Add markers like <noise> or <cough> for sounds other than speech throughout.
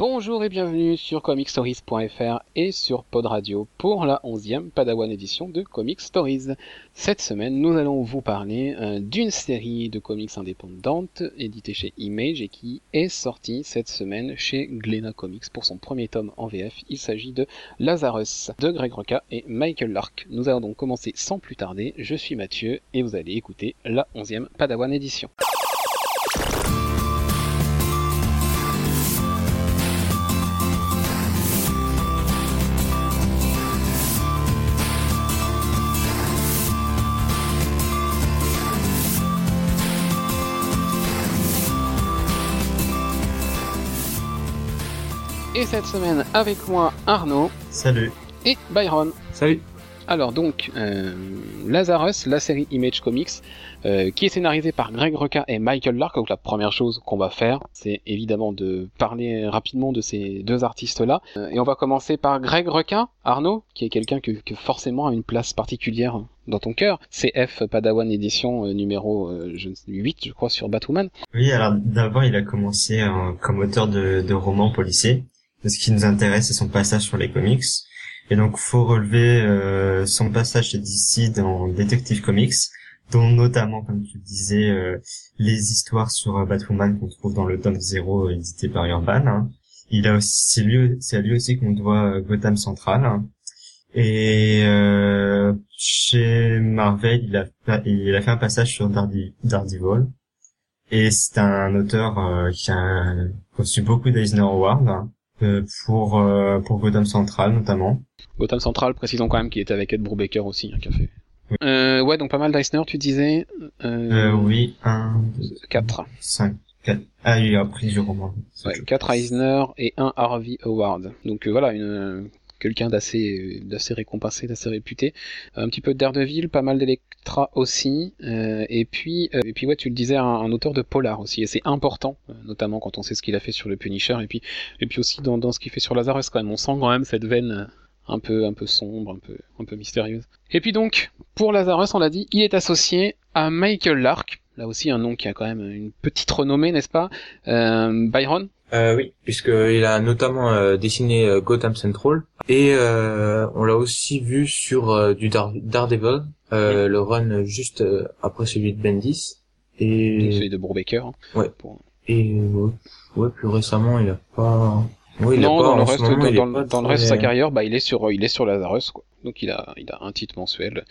Bonjour et bienvenue sur comicstories.fr et sur Pod Radio pour la 11e Padawan édition de Comic Stories. Cette semaine, nous allons vous parler euh, d'une série de comics indépendantes éditée chez Image et qui est sortie cette semaine chez Glena Comics pour son premier tome en VF. Il s'agit de Lazarus de Greg Roca et Michael Lark. Nous allons donc commencer sans plus tarder. Je suis Mathieu et vous allez écouter la 11e Padawan édition. Et cette semaine avec moi Arnaud Salut. et Byron. Salut. Alors donc euh, Lazarus, la série Image Comics, euh, qui est scénarisée par Greg Rucka et Michael Lark. Donc la première chose qu'on va faire, c'est évidemment de parler rapidement de ces deux artistes-là. Euh, et on va commencer par Greg Rucka, Arnaud, qui est quelqu'un que, que forcément a une place particulière dans ton cœur. CF Padawan édition euh, numéro euh, je ne sais, 8 je crois sur Batwoman. Oui, alors d'abord, il a commencé euh, comme auteur de, de romans policiers. Ce qui nous intéresse, c'est son passage sur les comics. Et donc, faut relever euh, son passage chez DC dans Detective Comics, dont notamment, comme tu le disais, euh, les histoires sur euh, Batwoman qu'on trouve dans le tome 0 édité par Urban. hein. Il a aussi, c'est lui, c'est à lui aussi qu'on doit euh, Gotham Central. hein. Et euh, chez Marvel, il a, il a fait un passage sur Dardi- Daredevil. Et c'est un auteur euh, qui a reçu beaucoup d'Eisner Awards hein, euh, pour euh, pour Gotham Central notamment. Gotham Central, précisons quand même qu'il était avec Ed Brubaker aussi, hein, qui a fait. Euh, ouais, donc pas mal d'Eisner, tu disais. Euh, oui, un, deux, 4. cinq, quatre. Ah, il a pris du roman. Ouais, 4 Eisner et un Harvey Award. Donc euh, voilà, une quelqu'un d'assez récompensé, d'assez réputé. Un petit peu de Daredevil, pas mal d'Electra aussi. euh, et puis euh, et puis ouais, tu le disais, un, auteur de polar aussi. Et c'est important, euh, notamment quand on sait ce qu'il a fait sur le Punisher. Et puis et puis aussi dans, ce qu'il fait sur Lazarus quand même. On sent quand même cette veine. un peu un peu sombre, un peu un peu mystérieuse. Et puis donc pour Lazarus, on l'a dit, il est associé à Michael Lark. Là aussi un nom qui a quand même une petite renommée, n'est-ce pas Byron Euh, oui, puisqu'il a notamment euh, dessiné euh, Gotham Central et euh, on l'a aussi vu sur euh, du Dar- Daredevil, euh, le run juste euh, après celui de Bendis et celui de Brubaker. hein. Ouais. Pour- et ouais, plus récemment il a pas ouais, il a non, pas dans le reste, moment, dans, dans- le reste de sa carrière, bah, il est sur, il est sur Lazarus, quoi. Donc il a, un titre mensuel,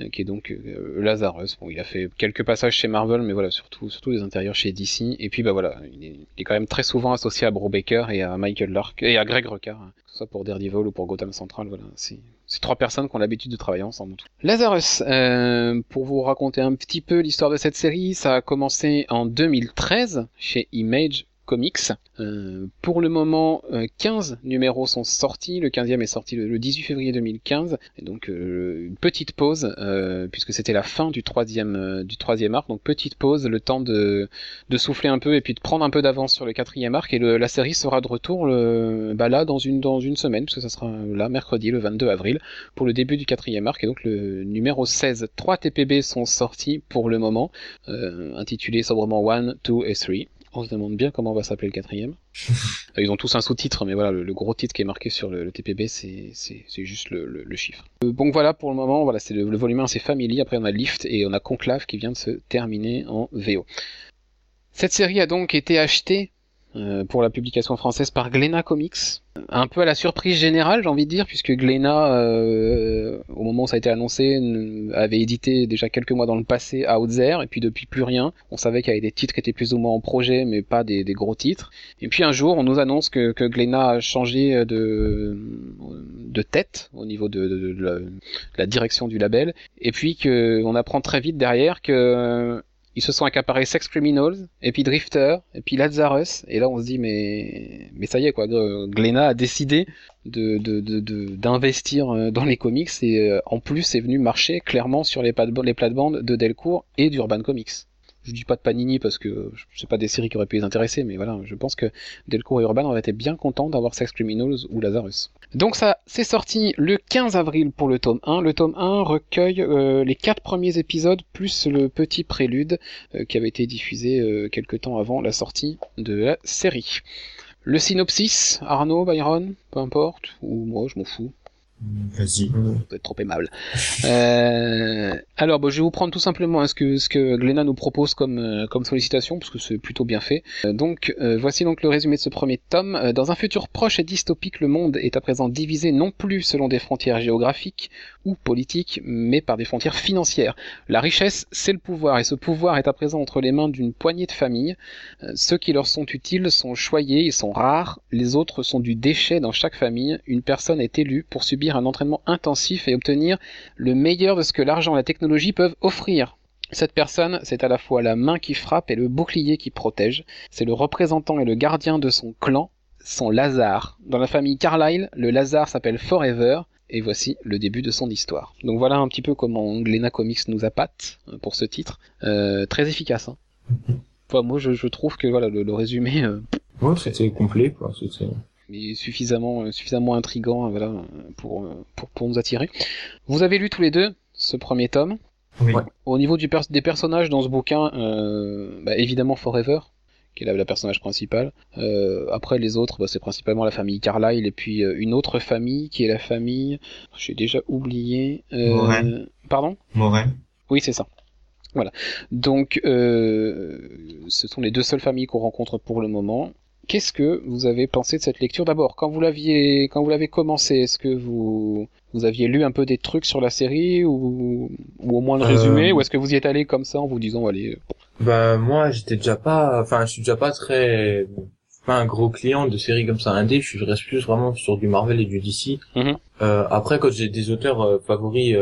euh, qui est donc euh, Lazarus. Bon, il a fait quelques passages chez Marvel, mais voilà, surtout, surtout des intérieurs chez DC. Et puis bah voilà, il est, quand même très souvent associé à Brubaker et à Michael Lark et à Greg Rucka, hein, que soit pour Daredevil ou pour Gotham Central. Voilà, c'est c'est trois personnes qui ont l'habitude de travailler ensemble. Lazarus, euh, pour vous raconter un petit peu l'histoire de cette série, ça a commencé en 2013 chez Image Comics. Euh, pour le moment, euh, 15 numéros sont sortis. Le 15e est sorti le, le 18 février 2015. Et donc euh, une petite pause, euh, puisque c'était la fin du troisième, euh, du arc. Donc petite pause, le temps de, souffler un peu et puis de prendre un peu d'avance sur le quatrième arc. Et la série sera de retour bah là dans une, semaine, parce que ça sera là mercredi, le 22 avril, pour le début du quatrième arc. Et donc le numéro 16, 3 TPB sont sortis pour le moment, euh, intitulés sobrement 1, 2 et 3. On se demande bien comment va s'appeler le quatrième. <laughs> Euh, Ils ont tous un sous-titre, mais voilà, le, le gros titre qui est marqué sur le, le TPB, c'est juste le, chiffre. Euh, donc voilà, pour le moment, voilà, c'est le, le volume 1, c'est Family, après on a Lift et on a Conclave qui vient de se terminer en VO. Cette série a donc été achetée euh, pour la publication française par Glénat Comics. Un peu à la surprise générale, j'ai envie de dire, puisque Glénat, euh, au moment où ça a été annoncé, avait édité déjà quelques mois dans le passé Outzer, et puis depuis plus rien. On savait qu'il y avait des titres qui étaient plus ou moins en projet, mais pas des, gros titres. Et puis un jour, on nous annonce que, que Glénat a changé de, tête au niveau de, la, direction du label, et puis que on apprend très vite derrière que ils se sont accaparés Sex Criminals, et puis Drifter, et puis Lazarus, et là on se dit mais mais ça y est quoi, Glénat a décidé de d'investir euh, dans les comics et euh, en plus est venu marcher clairement sur les plates-bandes de Delcourt et d'Urban Comics. Je dis pas de Panini parce que c'est pas des séries qui auraient pu les intéresser, mais voilà, je pense que Delcourt et Urban auraient été bien contents d'avoir Sex Criminals ou Lazarus. Donc ça, c'est sorti le 15 avril pour le tome 1. Le tome 1 recueille euh, les quatre premiers épisodes plus le petit prélude euh, qui avait été diffusé euh, quelque temps avant la sortie de la série. Le synopsis, Arnaud, Byron, peu importe, ou moi, je m'en fous. Vas-y. Vous êtes trop aimable. Euh, alors, bon, je vais vous prendre tout simplement hein, ce que ce que Glenna nous propose comme euh, comme sollicitation, parce que c'est plutôt bien fait. Euh, voici donc le résumé de ce premier tome. Dans un futur proche et dystopique, le monde est à présent divisé non plus selon des frontières géographiques ou politiques, mais par des frontières financières. La richesse, c'est le pouvoir, et ce pouvoir est à présent entre les mains d'une poignée de familles. Ceux qui leur sont utiles sont choyés, ils sont rares, les autres sont du déchet dans chaque famille. Une personne est élue pour subir un entraînement intensif et obtenir le meilleur de ce que l'argent et la technologie peuvent offrir. Cette personne, c'est à la fois la main qui frappe et le bouclier qui protège. C'est le représentant et le gardien de son clan, son Lazare. Dans la famille Carlyle, le Lazare s'appelle Forever, et voici le début de son histoire. Donc voilà un petit peu comment Glena Comics nous appâte euh, pour ce titre. Euh, très efficace. Hein. <laughs> Enfin, moi, je, je trouve que voilà le, le résumé euh, Ouais, c'était complet, quoi. C'était... est suffisamment euh, suffisamment intrigant euh, voilà pour, euh, pour pour nous attirer. Vous avez lu tous les deux ce premier tome. Oui. Ouais. Au niveau du pers- des personnages dans ce bouquin, euh, bah, évidemment Forever, qui est la, la personnage principale. Euh, après les autres, bah, c'est principalement la famille Carlyle et puis euh, une autre famille qui est la famille. J'ai déjà oublié. Euh. Pardon? Moret. Oui, c'est ça. Voilà. Donc, euh, ce sont les deux seules familles qu'on rencontre pour le moment. Qu'est-ce que vous avez pensé de cette lecture D'abord, quand vous l'aviez, quand vous l'avez commencé, est-ce que vous, vous aviez lu un peu des trucs sur la série ou, ou au moins le Euh, résumé, ou est-ce que vous y êtes allé comme ça en vous disant, allez, euh, Bah, moi, j'étais déjà pas, enfin, je suis déjà pas très, pas un gros client de séries comme ça indé, je reste plus vraiment sur du Marvel et du DC. Mhm. Euh, après, quand j'ai des auteurs euh, favoris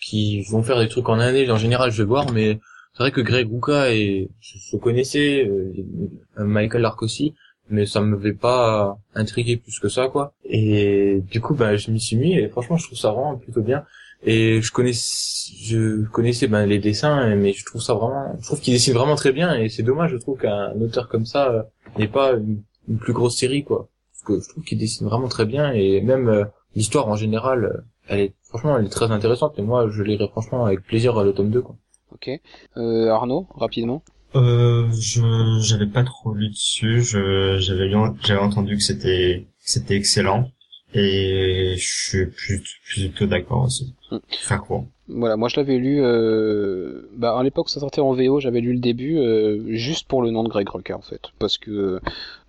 qui vont faire des trucs en indé, en général, je vais voir, mais c'est vrai que Greg Rucka et je, je connaissais, Michael Lark aussi, mais ça me m'avait pas intrigué plus que ça, quoi. Et du coup, bah, je m'y suis mis et franchement, je trouve ça vraiment plutôt bien. Et je connais, je connaissais ben, les dessins, mais je trouve ça vraiment, je trouve qu'il dessine vraiment très bien et c'est dommage, je trouve qu'un auteur comme ça euh, n'ait pas une, plus grosse série, quoi. Parce que je trouve qu'il dessine vraiment très bien et même euh, l'histoire en général, euh, elle est, franchement, elle est très intéressante et moi, je lirai franchement avec plaisir le tome 2, quoi. ok. Euh, Arnaud, rapidement. Euh, je j'avais pas trop lu dessus. Je j'avais lu- j'avais entendu que c'était que c'était excellent et je suis plus, plutôt d'accord aussi. Mm. Faire court. Voilà, moi je l'avais lu, euh, bah à l'époque ça sortait en VO, j'avais lu le début euh, juste pour le nom de Greg Rucka en fait, parce que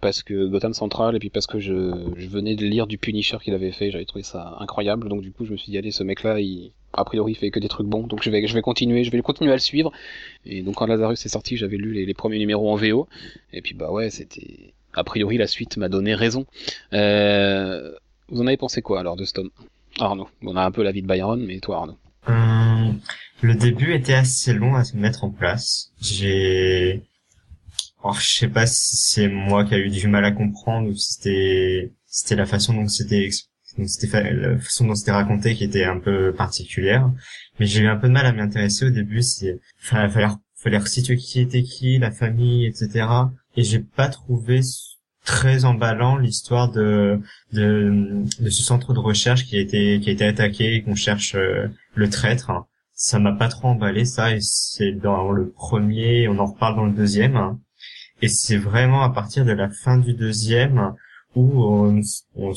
parce que Gotham Central et puis parce que je, je venais de lire du Punisher qu'il avait fait, j'avais trouvé ça incroyable, donc du coup je me suis dit allez ce mec-là, il a priori il fait que des trucs bons, donc je vais je vais continuer, je vais continuer à le suivre. Et donc quand Lazarus est sorti, j'avais lu les, premiers numéros en VO, et puis bah ouais c'était a priori la suite m'a donné raison. Euh, vous en avez pensé quoi alors de ce tome Arnaud, on a un peu la vie de Byron, mais toi Arnaud. Euh, le début était assez long à se mettre en place. J'ai, alors je sais pas si c'est moi qui a eu du mal à comprendre ou si c'était c'était la façon dont c'était ex- dont c'était la façon dont c'était raconté qui était un peu particulière. Mais j'ai eu un peu de mal à m'y intéresser au début. C'est fallait fallait, fallait qui était qui, la famille, etc. Et j'ai pas trouvé très emballant l'histoire de, de ce centre de recherche qui a été qui a été attaqué qu'on cherche euh, le traître. Ça m'a pas trop emballé ça et c'est dans le premier, on en reparle dans le deuxième. Et c'est vraiment à partir de la fin du deuxième où on, on,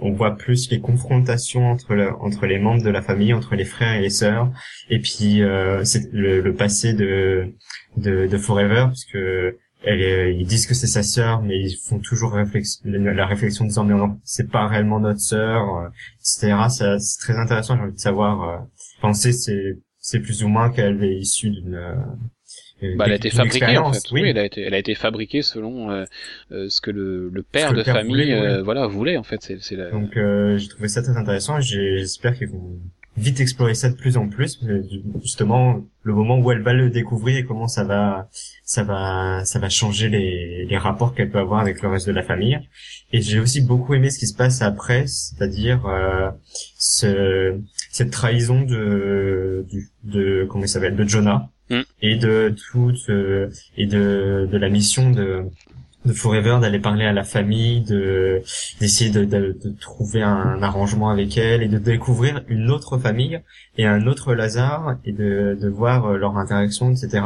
on voit plus les confrontations entre entre les membres de la famille, entre les frères et les sœurs, et puis euh, c'est le, le passé de, de de Forever parce que elle ils disent que c'est sa sœur, mais ils font toujours la réflexion disant mais non, c'est pas réellement notre sœur, euh, etc. C'est très intéressant. J'ai envie de savoir. Euh, penser c'est c'est plus ou moins qu'elle est issue d'une euh, Bah, elle a été fabriquée en fait. Oui. elle a été, elle a été fabriquée selon euh, euh, ce que le, le père que le de père famille, voulait, euh, ouais. voilà, voulait en fait. La... Donc euh, j'ai trouvé ça très intéressant j'espère qu'ils vont vite explorer ça de plus en plus. Justement, le moment où elle va le découvrir et comment ça va, ça va, ça va changer les, les rapports qu'elle peut avoir avec le reste de la famille. Et j'ai aussi beaucoup aimé ce qui se passe après, c'est-à-dire euh, ce, cette trahison de, du, de comment il s'appelle, de Jonah Mm. et de toute euh, et de, de la mission de de Forever d'aller parler à la famille, de d'essayer de, de, de trouver un, arrangement avec elle et de découvrir une autre famille et un autre Lazare et de, de voir euh, leur interaction, etc.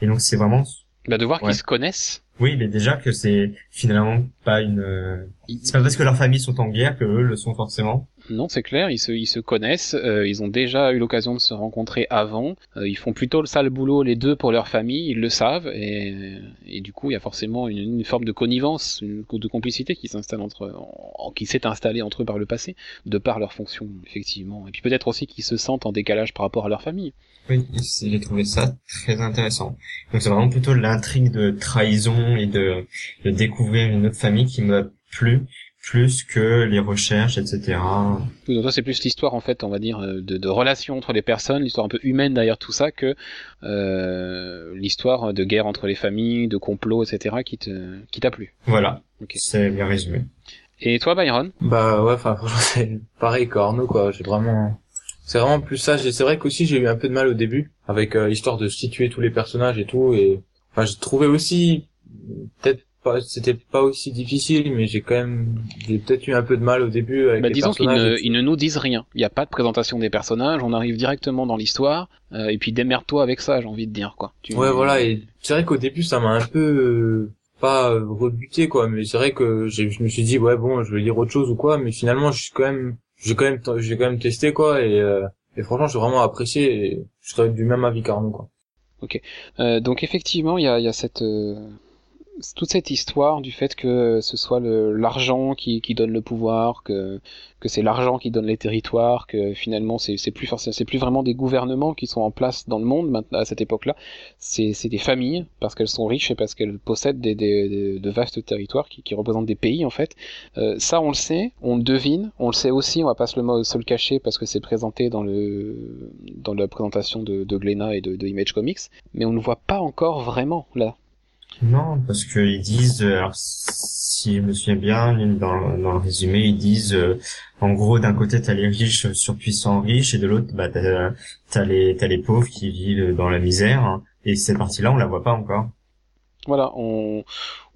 Et donc c'est vraiment Bah, de voir Ouais. qu'ils se connaissent Oui, mais déjà que c'est finalement pas une. C'est pas parce que leurs familles sont en guerre que eux le sont forcément. Non, c'est clair, ils se, ils se connaissent, euh, ils ont déjà eu l'occasion de se rencontrer avant, euh, ils font plutôt le sale boulot les deux pour leur famille, ils le savent, et, et du coup il y a forcément une, une forme de connivence, une, de complicité qui s'installe entre, en- qui s'est installée entre eux par le passé, de par leur fonction effectivement, et puis peut-être aussi qu'ils se sentent en décalage par rapport à leur famille. Oui, j'ai trouvé ça très intéressant. Donc c'est vraiment plutôt l'intrigue de trahison et de, de découvrir une autre famille qui m'a plu plus que les recherches, etc. Oui, donc ça c'est plus l'histoire en fait, on va dire, euh, de, de relations entre les personnes, l'histoire un peu humaine derrière tout ça, que euh, l'histoire de guerre entre les familles, de complots, etc. qui te, qui t'a plu. Voilà, c'est bien résumé. Et toi, Byron? Bah ouais, enfin franchement <laughs> c'est pareil qu'Arnaud quoi. J'ai vraiment, c'est vraiment plus ça. C'est vrai qu'aussi j'ai eu un peu de mal au début avec euh, l'histoire de situer tous les personnages et tout. Et enfin j'ai trouvé aussi peut-être pas, c'était pas aussi difficile, mais j'ai quand même, j'ai peut-être eu un peu de mal au début avec bah, les Disons qu'ils personnages. ne, et tout. ils ne nous disent rien. Il n'y a pas de présentation des personnages, on arrive directement dans l'histoire, euh, et puis démerde-toi avec ça, j'ai envie de dire quoi. Tu- Ouais voilà. Et c'est vrai qu'au début ça m'a un peu euh, pas euh, rebuté quoi, mais c'est vrai que je me suis dit ouais bon je vais lire autre chose ou quoi, mais finalement je suis quand même, j'ai quand même, j'ai quand même testé quoi et euh, et franchement j'ai vraiment apprécié. Et je serais du même avis qu'Arnaud quoi. Euh, donc effectivement, il y a, il y a cette euh, toute cette histoire du fait que ce soit l'argent qui, donne le pouvoir, que c'est l'argent qui donne les territoires, que finalement c'est plus c'est plus vraiment des gouvernements qui sont en place dans le monde à cette époque-là, c'est des familles parce qu'elles sont riches et parce qu'elles possèdent de vastes territoires qui, représentent des pays en fait. Euh, ça on le sait, on le devine, on le sait aussi, on va pas se le, se le cacher parce que c'est présenté dans la présentation de, de et de, de Image Comics, mais on ne voit pas encore vraiment là. Non, parce que ils disent, euh, alors si je me souviens bien, dans, dans le résumé, ils disent, euh, en gros, d'un côté t'as les riches surpuissants riches et de l'autre, bah t'as t'as les t'as les pauvres qui vivent dans la misère. Et cette partie-là, on la voit pas encore. Voilà, on,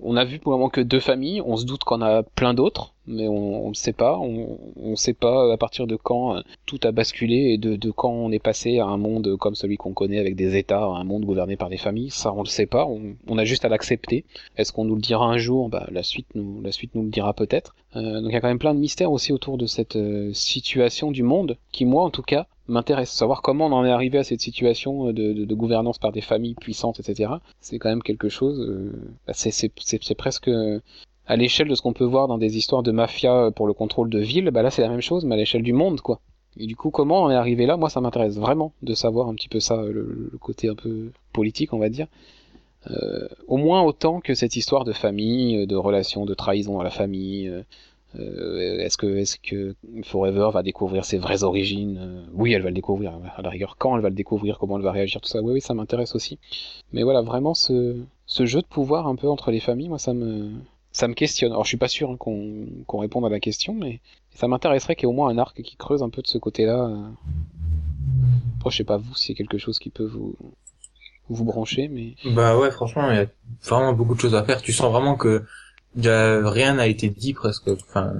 on a vu pour le moment que deux familles, on se doute qu'on a plein d'autres, mais on ne sait pas, on ne sait pas à partir de quand euh, tout a basculé et de, de quand on est passé à un monde comme celui qu'on connaît avec des États, un monde gouverné par des familles, ça on le sait pas, on, on a juste à l'accepter. Est-ce qu'on nous le dira un jour? Bah, la, suite nous, la suite nous le dira peut-être. Euh, donc il y a quand même plein de mystères aussi autour de cette euh, situation du monde, qui moi en tout cas m'intéresse. Savoir comment on en est arrivé à cette situation euh, de, gouvernance par des familles puissantes, etc. C'est quand même quelque chose. euh, bah, c'est presque euh, à l'échelle de ce qu'on peut voir dans des histoires de mafia pour le contrôle de villes. Bah là, c'est la même chose, mais à l'échelle du monde, quoi. Et du coup, comment on est arrivé là? Moi, ça m'intéresse vraiment de savoir un petit peu ça, le, côté un peu politique, on va dire. Euh, au moins autant que cette histoire de famille, de relation, de trahison à la famille. Euh, est-ce que Forever va découvrir ses vraies origines Euh, Oui, elle va le découvrir. À la rigueur, quand elle va le découvrir, comment elle va réagir, tout ça. Oui, oui, ça m'intéresse aussi. Mais voilà, vraiment ce, jeu de pouvoir un peu entre les familles, moi, ça me ça me questionne. Alors, je suis pas sûr hein, qu'on qu'on réponde à la question, mais ça m'intéresserait qu'il y ait au moins un arc qui creuse un peu de ce côté-là. euh. Après, je sais pas vous si c'est quelque chose qui peut vous vous brancher, mais Bah ouais, franchement, il y a vraiment beaucoup de choses à faire. Tu sens vraiment que rien n'a été dit presque. Enfin,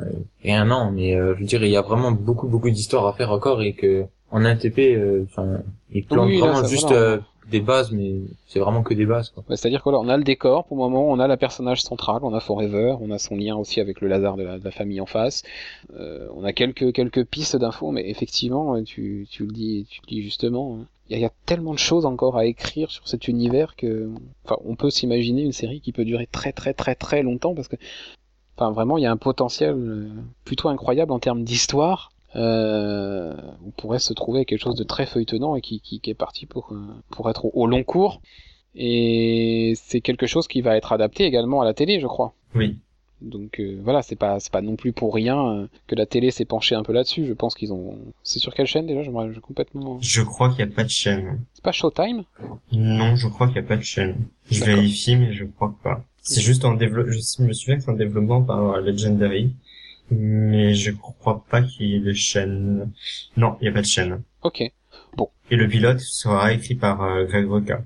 rien non, mais euh, je veux dire, il y a vraiment beaucoup beaucoup d'histoires à faire encore et que en NTP, euh, enfin, Oui, là, vraiment juste voilà. euh, des bases, mais c'est vraiment que des bases. Quoi. Bah, C'est-à-dire que là, on a le décor pour le moment, on a la personnage centrale, on a Forever, on a son lien aussi avec le Lazare de la, de la famille en face. Euh, on a quelques quelques pistes d'infos, mais effectivement, tu, tu le dis, tu le dis justement, hein, il y, a- il y a tellement de choses encore à écrire sur cet univers que, enfin, on peut s'imaginer une série qui peut durer très très très très longtemps parce que, enfin, vraiment, il y a un potentiel plutôt incroyable en termes d'histoire. Euh, on pourrait se trouver avec quelque chose de très feuilletonnant et qui, qui, qui est parti pour, euh, pour être au, au long cours. Et c'est quelque chose qui va être adapté également à la télé, je crois. Oui. Donc euh, voilà, c'est pas c'est pas non plus pour rien euh, que la télé s'est penchée un peu là-dessus. Je pense qu'ils ont. C'est sur quelle chaîne déjà? Je me je complètement. Je crois qu'il n'y a pas de chaîne. C'est pas Showtime? Non, je crois qu'il n'y a pas de chaîne. Je vérifie, mais je crois pas. C'est juste en développement, je me souviens que c'est en développement par Legendary. Mais je crois pas qu'il y ait de chaîne. Non, il n'y a pas de chaîne. Ok. Et le pilote sera écrit par euh, Greg Roca.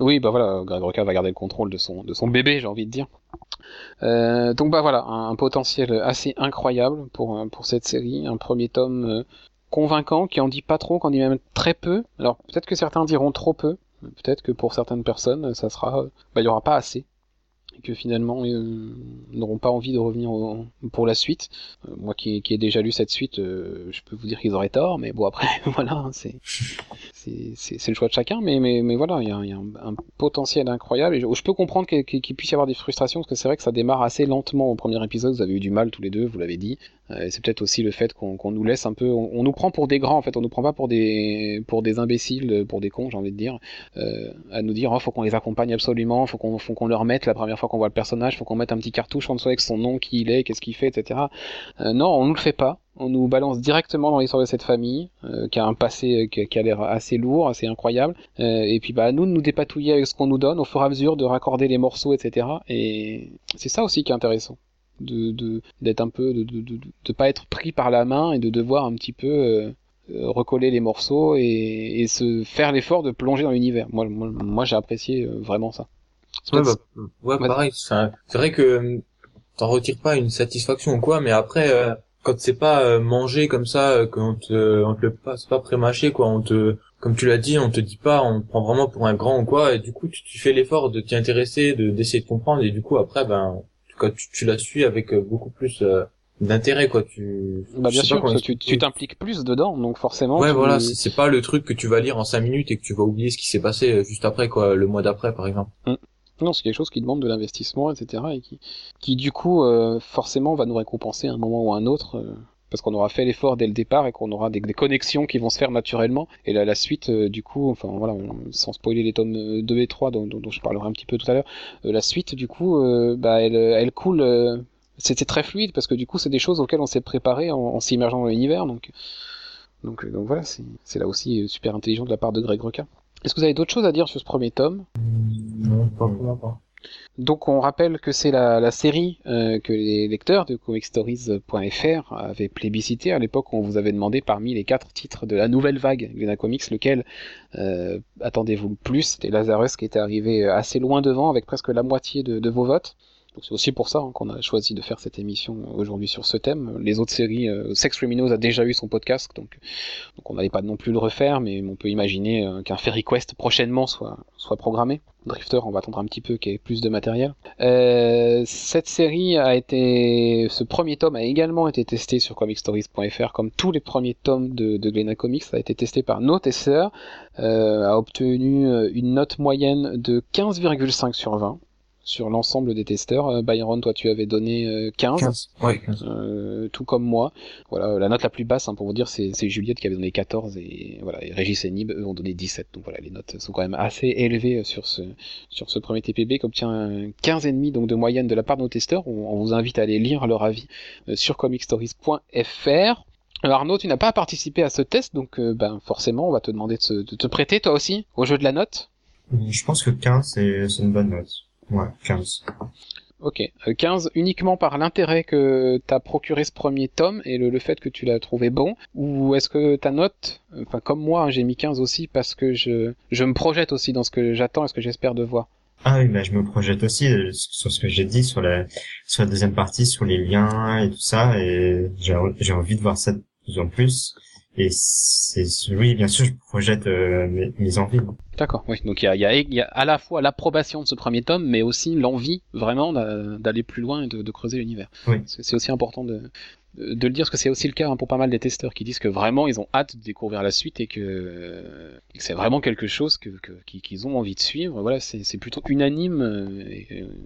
Oui, bah voilà, Greg Rucka va garder le contrôle de son de son bébé, j'ai envie de dire. Euh, donc bah voilà, un, un potentiel assez incroyable pour euh, pour cette série, un premier tome euh, convaincant qui en dit pas trop, qui en dit même très peu. Alors peut-être que certains diront trop peu, peut-être que pour certaines personnes ça sera, bah il y aura pas assez. Et que finalement euh, n'auront pas envie de revenir pour la suite. Euh, moi qui, qui ai déjà lu cette suite, euh, je peux vous dire qu'ils auraient tort, mais bon après <laughs> voilà, hein, c'est c'est le choix de chacun, mais mais, mais voilà, il y a, y a un, potentiel incroyable. Et je, peux comprendre qu'il puisse y avoir des frustrations parce que c'est vrai que ça démarre assez lentement au premier épisode. Vous avez eu du mal tous les deux, vous l'avez dit. Euh, c'est peut-être aussi le fait qu'on nous laisse un peu, on, nous prend pour des grands en fait, on nous prend pas pour des pour des imbéciles, pour des cons, j'ai envie de dire, euh, à nous dire oh faut qu'on les accompagne absolument, faut qu'on faut qu'on leur mette la première fois qu'on voit le personnage, faut qu'on mette un petit cartouche en dessous avec son nom, qui il est, qu'est-ce qu'il fait, etc. Euh, non, on nous le fait pas. On nous balance directement dans l'histoire de cette famille, euh, qui a un passé qui, qui a l'air assez lourd, assez incroyable. Euh, et puis bah à nous de nous dépatouiller avec ce qu'on nous donne au fur et à mesure, de raccorder les morceaux, etc. Et c'est ça aussi qui est intéressant de d'être un peu de, de, de, de, pas être pris par la main et de devoir un petit peu euh, euh, recoller les morceaux et, et se faire l'effort de plonger dans l'univers. Moi, moi, moi j'ai apprécié euh, vraiment ça. Ouais, bah, ouais pareil. C'est vrai que t'en retires pas une satisfaction ou quoi, mais après, quand c'est pas manger comme ça, quand on te, on te le passe pas pré-mâché, quoi, on te, comme tu l'as dit, on te dit pas, on te prend vraiment pour un grand ou quoi, et du coup, tu, tu fais l'effort de t'y intéresser, de d'essayer de comprendre, et du coup, après, ben, quand tu, tu la suis avec euh, beaucoup plus euh, d'intérêt quoi tu bah bien sûr tu tu t'impliques plus dedans donc forcément ouais voilà c'est pas le truc que tu vas lire en cinq minutes et que tu vas oublier ce qui s'est passé euh, juste après quoi le mois d'après par exemple mm. Non c'est quelque chose qui demande de l'investissement etc et qui du coup forcément va nous récompenser à un moment ou à un autre parce qu'on aura fait l'effort dès le départ et qu'on aura des, connexions qui vont se faire naturellement. Et là, la suite, euh, du coup, enfin voilà, sans spoiler les tomes 2 et 3 dont, je parlerai un petit peu tout à l'heure, euh, la suite, du coup, euh, bah, elle, elle coule. c'était très fluide parce que du coup, c'est des choses auxquelles on s'est préparé en, s'immergeant dans l'univers. Donc, donc, donc voilà, c'est là aussi super intelligent de la part de Greg Rucka. Est-ce que vous avez d'autres choses à dire sur ce premier tome? Non, pas pour moi, pas. Donc on rappelle que c'est la, la, série euh, que les lecteurs de comicstories.fr avaient plébiscité à l'époque où on vous avait demandé parmi les quatre titres de la nouvelle vague Glena Comics lequel euh, attendez-vous le plus? C'était Lazarus qui était arrivé assez loin devant avec presque la moitié de, de vos votes c'est aussi pour ça hein, qu'on a choisi de faire cette émission aujourd'hui sur ce thème. Les autres séries, euh, Sex Criminals a déjà eu son podcast, donc, on n'allait pas non plus le refaire, mais on peut imaginer euh, qu'un Fairy Quest prochainement soit, programmé. Drifter, on va attendre un petit peu qu'il y ait plus de matériel. Euh, cette série a été, ce premier tome a également été testé sur comicstories.fr, comme tous les premiers tomes de, de Glena Comics, ça a été testé par nos testeurs, a obtenu une note moyenne de 15,5 sur 20 sur l'ensemble des testeurs. Euh, Byron, toi, tu avais donné 15, euh, 15. Euh, tout comme moi. Voilà, la note la plus basse, hein, pour vous dire, c'est Juliette qui avait donné 14 et voilà, et Régis et Nib, eux, ont donné 17. Donc voilà, les notes sont quand même assez élevées sur ce sur ce premier TPB, qui obtient 15 et demi donc de moyenne de la part de nos testeurs. On, vous invite à aller lire leur avis sur comicstories.fr. Arnaud, tu n'as pas participé à ce test, donc ben forcément, on va te demander de, se, de te prêter toi aussi au jeu de la note. Je pense que 15 c'est une bonne note. Ouais, 15. Ok, 15 euh, uniquement par l'intérêt que t'as procuré ce premier tome et le, fait que tu l'as trouvé bon Ou est-ce que ta note, enfin comme moi, hein, j'ai mis 15 aussi parce que je, je me projette aussi dans ce que j'attends et ce que j'espère de voir ah oui, bah, je me projette aussi euh, sur ce que j'ai dit sur la sur la deuxième partie, sur les liens et tout ça, et j'ai envie de voir ça de plus en plus. Et c'est oui, bien sûr, je projette euh, mes, mes, envies. D'accord, oui. Donc il y a, y, a, y a, à la fois l'approbation de ce premier tome, mais aussi l'envie vraiment d'aller plus loin et de, de creuser l'univers. Oui. C'est aussi important de, de le dire parce que c'est aussi le cas hein, pour pas mal des testeurs qui disent que vraiment ils ont hâte de découvrir la suite et que, c'est vraiment quelque chose que, qu'ils ont envie de suivre. Voilà, c'est, plutôt unanime euh,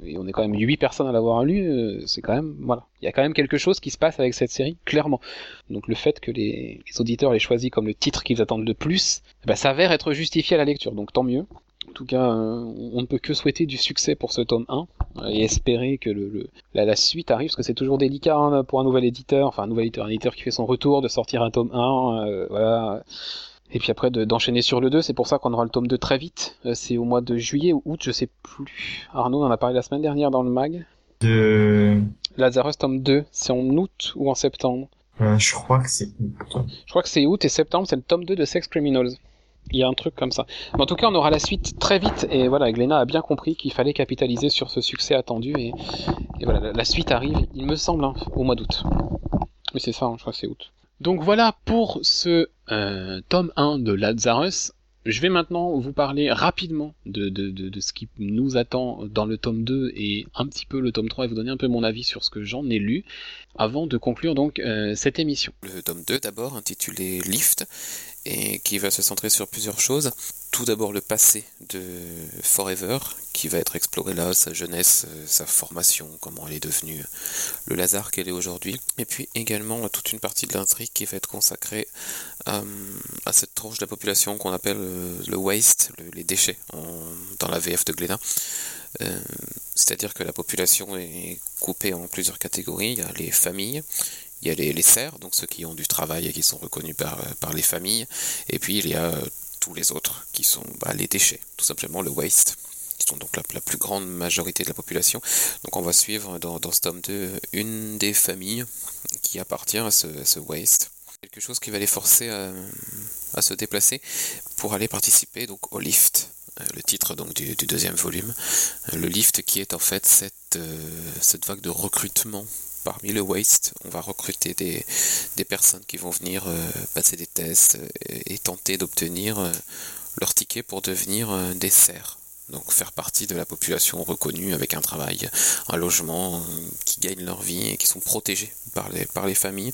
et, on est quand même huit personnes à l'avoir lu. Euh, c'est quand même voilà, il y a quand même quelque chose qui se passe avec cette série clairement. Donc le fait que les, auditeurs l'aient choisi comme le titre qu'ils attendent le plus, bah, s'avère être justifié à la lecture. Donc tant mieux. En tout cas, euh, on ne peut que souhaiter du succès pour ce tome 1 et espérer que le, la, suite arrive, parce que c'est toujours délicat hein, pour un nouvel éditeur, enfin un nouvel éditeur, un éditeur qui fait son retour, de sortir un tome 1, euh, voilà. Et puis après d'enchaîner sur le 2, c'est pour ça qu'on aura le tome 2 très vite. Euh, c'est au mois de juillet ou août, je sais plus. Arnaud en a parlé la semaine dernière dans le mag. De... Lazarus tome 2, c'est en août ou en septembre? Je crois que c'est août. Je crois que c'est août et septembre, c'est le tome 2 de Sex Criminals. Il y a un truc comme ça. En tout cas, on aura la suite très vite. Et voilà, Glenna a bien compris qu'il fallait capitaliser sur ce succès attendu. Et, voilà, la, suite arrive, il me semble, hein, au mois d'août. Mais c'est ça, hein, je crois que c'est août. Donc voilà pour ce euh, tome 1 de Lazarus. Je vais maintenant vous parler rapidement de, de, de, de, ce qui nous attend dans le tome 2 et un petit peu le tome 3 et vous donner un peu mon avis sur ce que j'en ai lu avant de conclure donc euh, cette émission. Le tome 2 d'abord intitulé Lift et qui va se centrer sur plusieurs choses. Tout d'abord le passé de Forever, qui va être exploré là, sa jeunesse, euh, sa formation, comment elle est devenue le Lazare qu'elle est aujourd'hui. Et puis également toute une partie de l'intrigue qui va être consacrée à, cette tranche de la population qu'on appelle euh, le waste, le, les déchets, dans la VF de Glénat. Euh, C'est-à-dire que la population est coupée en plusieurs catégories. Il y a les familles, il y a les, les donc ceux qui ont du travail et qui sont reconnus par, par les familles, et puis il y a tous les autres qui sont bah, les déchets, tout simplement le waste, qui sont donc la, la, plus grande majorité de la population. Donc on va suivre dans, dans ce tome 2 une des familles qui appartient à ce, ce waste. Quelque chose qui va les forcer à, à, se déplacer pour aller participer donc au lift, euh, le titre donc du, deuxième volume. Euh, le lift qui est en fait cette, euh, cette vague de recrutement parmi le waste, on va recruter des, personnes qui vont venir euh, passer des tests et, et tenter d'obtenir euh, leur ticket pour devenir euh, des serfs. Donc faire partie de la population reconnue avec un travail, un logement, qui gagnent leur vie et qui sont protégés par les, par les familles.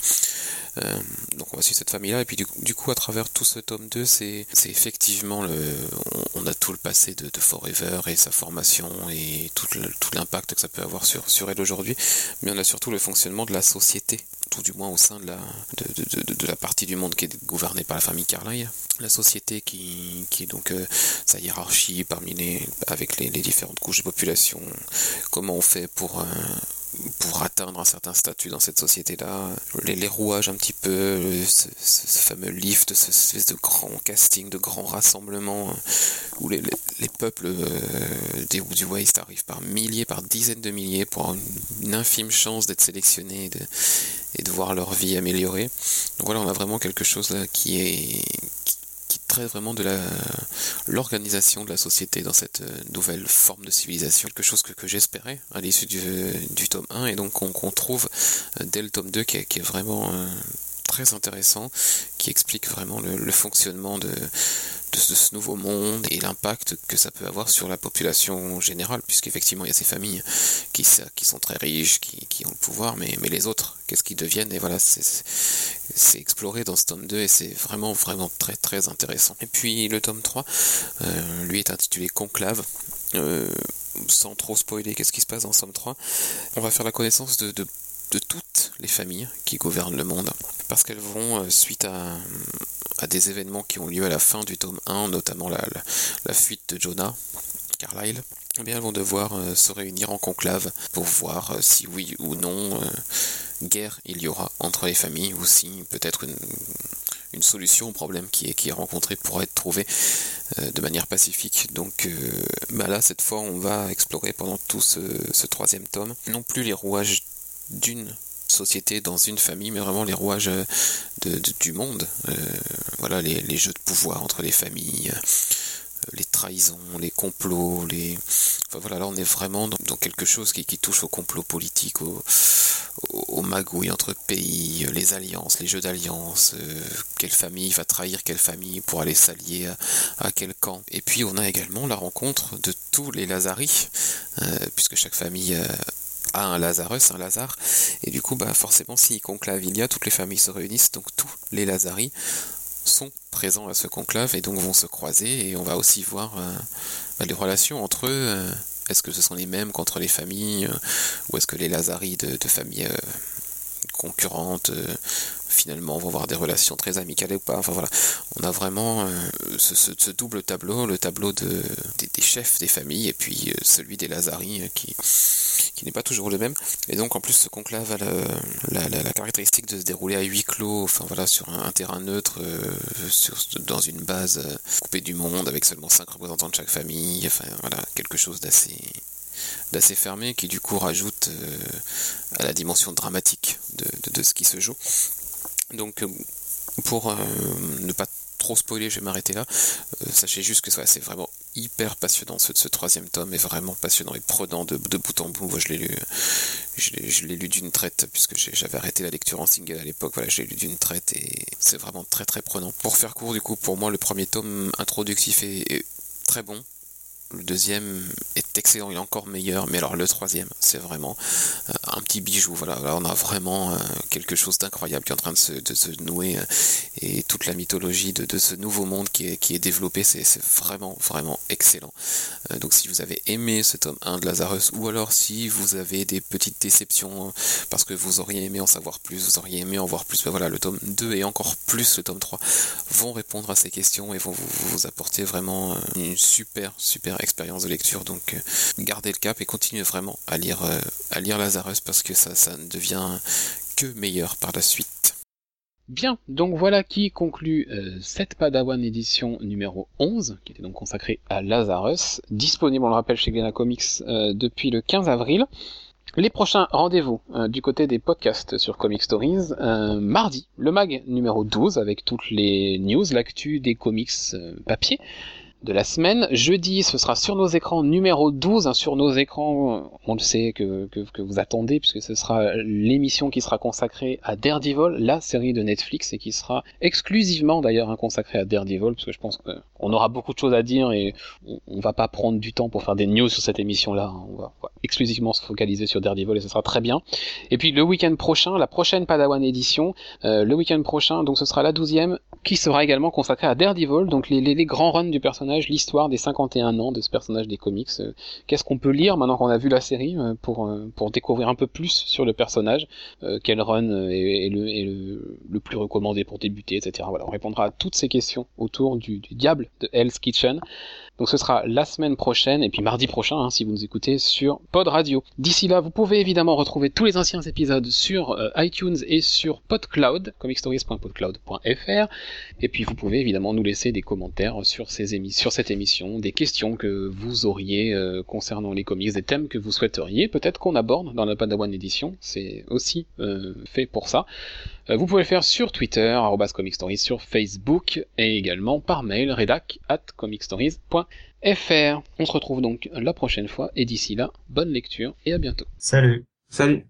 Euh, donc on va suivre cette famille-là. Et puis du, coup, à travers tout ce tome 2, c'est effectivement le. On, a tout le passé de, de, Forever et sa formation et tout l'impact que ça peut avoir sur elle aujourd'hui. Mais on a surtout le fonctionnement de la société tout du moins au sein de la, de, de, de, la partie du monde qui est gouvernée par la famille Carlyle. La société qui, qui est donc euh, sa hiérarchie parmi les, avec les, les, différentes couches de population. Comment on fait pour, euh, pour atteindre un certain statut dans cette société-là. Les, rouages un petit peu, ce, fameux lift, ce espèce de grand casting, de grand rassemblement, où les, les, les peuples euh, des, du Waste arrivent par milliers, par dizaines de milliers pour avoir une, une infime chance d'être sélectionnés et de, et de voir leur vie améliorée. Donc voilà, on a vraiment quelque chose là qui est traite vraiment de l'organisation de la société dans cette nouvelle forme de civilisation. Quelque chose que, que j'espérais à l'issue du, du, tome 1 et donc qu'on qu trouve dès le tome 2 qui est, vraiment euh, très intéressant, qui explique vraiment le fonctionnement de, de ce, nouveau monde et l'impact que ça peut avoir sur la population générale, puisqu'effectivement il y a ces familles qui, sont très riches, qui, ont le pouvoir, mais, les autres, qu'est-ce qu'ils deviennent? Et voilà, c'est exploré dans ce tome 2 et c'est vraiment, vraiment très, très intéressant. Et puis le tome 3, euh, lui est intitulé Conclave. Euh, sans trop spoiler qu'est-ce qui se passe dans ce tome 3, on va faire la connaissance de de toutes les familles qui gouvernent le monde, parce qu'elles vont, euh, suite à, des événements qui ont lieu à la fin du tome 1, notamment la, la, fuite de Jonah, Carlyle, eh bien elles vont devoir euh, se réunir en conclave pour voir euh, si oui ou non guerre il y aura entre les familles, ou si peut-être une, une solution au problème qui est, qui est rencontré pourra être trouvé euh, de manière pacifique. Donc bah là, cette fois, on va explorer pendant tout ce troisième tome, non plus les rouages d'une société dans une famille, mais vraiment les rouages de, du monde. Euh, voilà, les, jeux de pouvoir entre les familles, euh, les trahisons, les complots. Enfin voilà, là on est vraiment dans, quelque chose qui, touche au complot politique, au, au, au, magouille entre pays, les alliances, les jeux d'alliance, euh, quelle famille va trahir quelle famille pour aller s'allier à, à, quel camp. Et puis on a également la rencontre de tous les Lazaris, euh, puisque chaque famille à un Lazarus, un Lazare, et du coup, bah, forcément, si conclave il y a, toutes les familles se réunissent, donc tous les Lazaris sont présents à ce conclave et donc vont se croiser, et on va aussi voir euh, bah, les relations entre eux. Euh, est-ce que ce sont les mêmes qu'entre les familles, euh, ou est-ce que les Lazaris de, de familles concurrentes finalement vont avoir des relations très amicales ou pas. Enfin voilà, on a vraiment euh, ce, double tableau, le tableau de, des, chefs des familles et puis euh, celui des Lazaris euh, qui, qui n'est pas toujours le même. Et donc en plus ce conclave a la, caractéristique de se dérouler à huis clos, enfin voilà, sur un, terrain neutre, dans une base coupée du monde avec seulement cinq représentants de chaque famille, enfin voilà, quelque chose d'assez d'assez fermé qui du coup rajoute à la dimension dramatique de, de, ce qui se joue. Donc euh, pour euh, ne pas trop spoiler, je vais m'arrêter là. Euh, sachez juste que c'est vraiment hyper passionnant. Ce, ce troisième tome est vraiment passionnant et prenant de, bout en bout. Moi, je l'ai lu, lu d'une traite puisque j'avais arrêté la lecture en single à l'époque. Voilà, je l'ai lu d'une traite et c'est vraiment très très prenant. Pour faire court, du coup, pour moi, le premier tome introductif est très bon. Le deuxième est excellent, il est encore meilleur, mais alors le troisième, c'est vraiment euh, un petit bijou. Voilà, là on a vraiment euh, quelque chose d'incroyable qui est en train de se, nouer euh, et toute la mythologie de, ce nouveau monde qui est, développé, c'est vraiment, vraiment excellent. Donc si vous avez aimé ce tome 1 de Lazarus, ou alors si vous avez des petites déceptions parce que vous auriez aimé en savoir plus, vous auriez aimé en voir plus, ben voilà, le tome 2 et encore plus le tome 3 vont répondre à ces questions et vont vous apporter vraiment une super, super expérience de lecture. Donc euh, gardez le cap et continuez vraiment à lire, euh, à lire Lazarus parce que ça, ça ne devient que meilleur par la suite. Bien, donc voilà qui conclut euh, cette Padawan édition numéro 11, qui était donc consacrée à Lazarus, disponible, on le rappelle, chez Glénat Comics depuis le 15 avril. Les prochains rendez-vous du côté des podcasts sur Comic Stories, mardi, le mag numéro 12, avec toutes les news, l'actu des comics papier de la semaine. Jeudi, ce sera sur nos écrans numéro 12. Hein, sur nos écrans, on le sait que, vous attendez, puisque ce sera l'émission qui sera consacrée à Daredevil, la série de Netflix, et qui sera exclusivement d'ailleurs consacrée à Daredevil, parce que je pense qu'on aura beaucoup de choses à dire et on, va pas prendre du temps pour faire des news sur cette émission-là. Hein. On, va, exclusivement se focaliser sur Daredevil et ce sera très bien. Et puis le week-end prochain, la prochaine Padawan édition, euh, le week-end prochain, donc ce sera la douzième, qui sera également consacrée à Daredevil, donc les grands runs du personnage l'histoire des 51 ans de ce personnage des comics. Euh, qu'est-ce qu'on peut lire maintenant qu'on a vu la série euh, pour, euh, pour découvrir un peu plus sur le personnage Quel run est, le, plus recommandé pour débuter, etc. Voilà, on répondra à toutes ces questions autour du diable de Hell's Kitchen. Donc ce sera la semaine prochaine et puis mardi prochain hein, si vous nous écoutez sur Pod Radio. D'ici là, vous pouvez évidemment retrouver tous les anciens épisodes sur euh, iTunes et sur PodCloud, comicstories.podcloud.fr. Et puis vous pouvez évidemment nous laisser des commentaires sur, ces émi sur cette émission, des questions que vous auriez euh, concernant les comics, des thèmes que vous souhaiteriez peut-être qu'on aborde dans la Padawan édition. C'est aussi euh, fait pour ça. Vous pouvez le faire sur Twitter, comicstories, sur Facebook et également par mail redac at comicstories.fr. On se retrouve donc la prochaine fois et d'ici là, bonne lecture et à bientôt. Salut. Salut.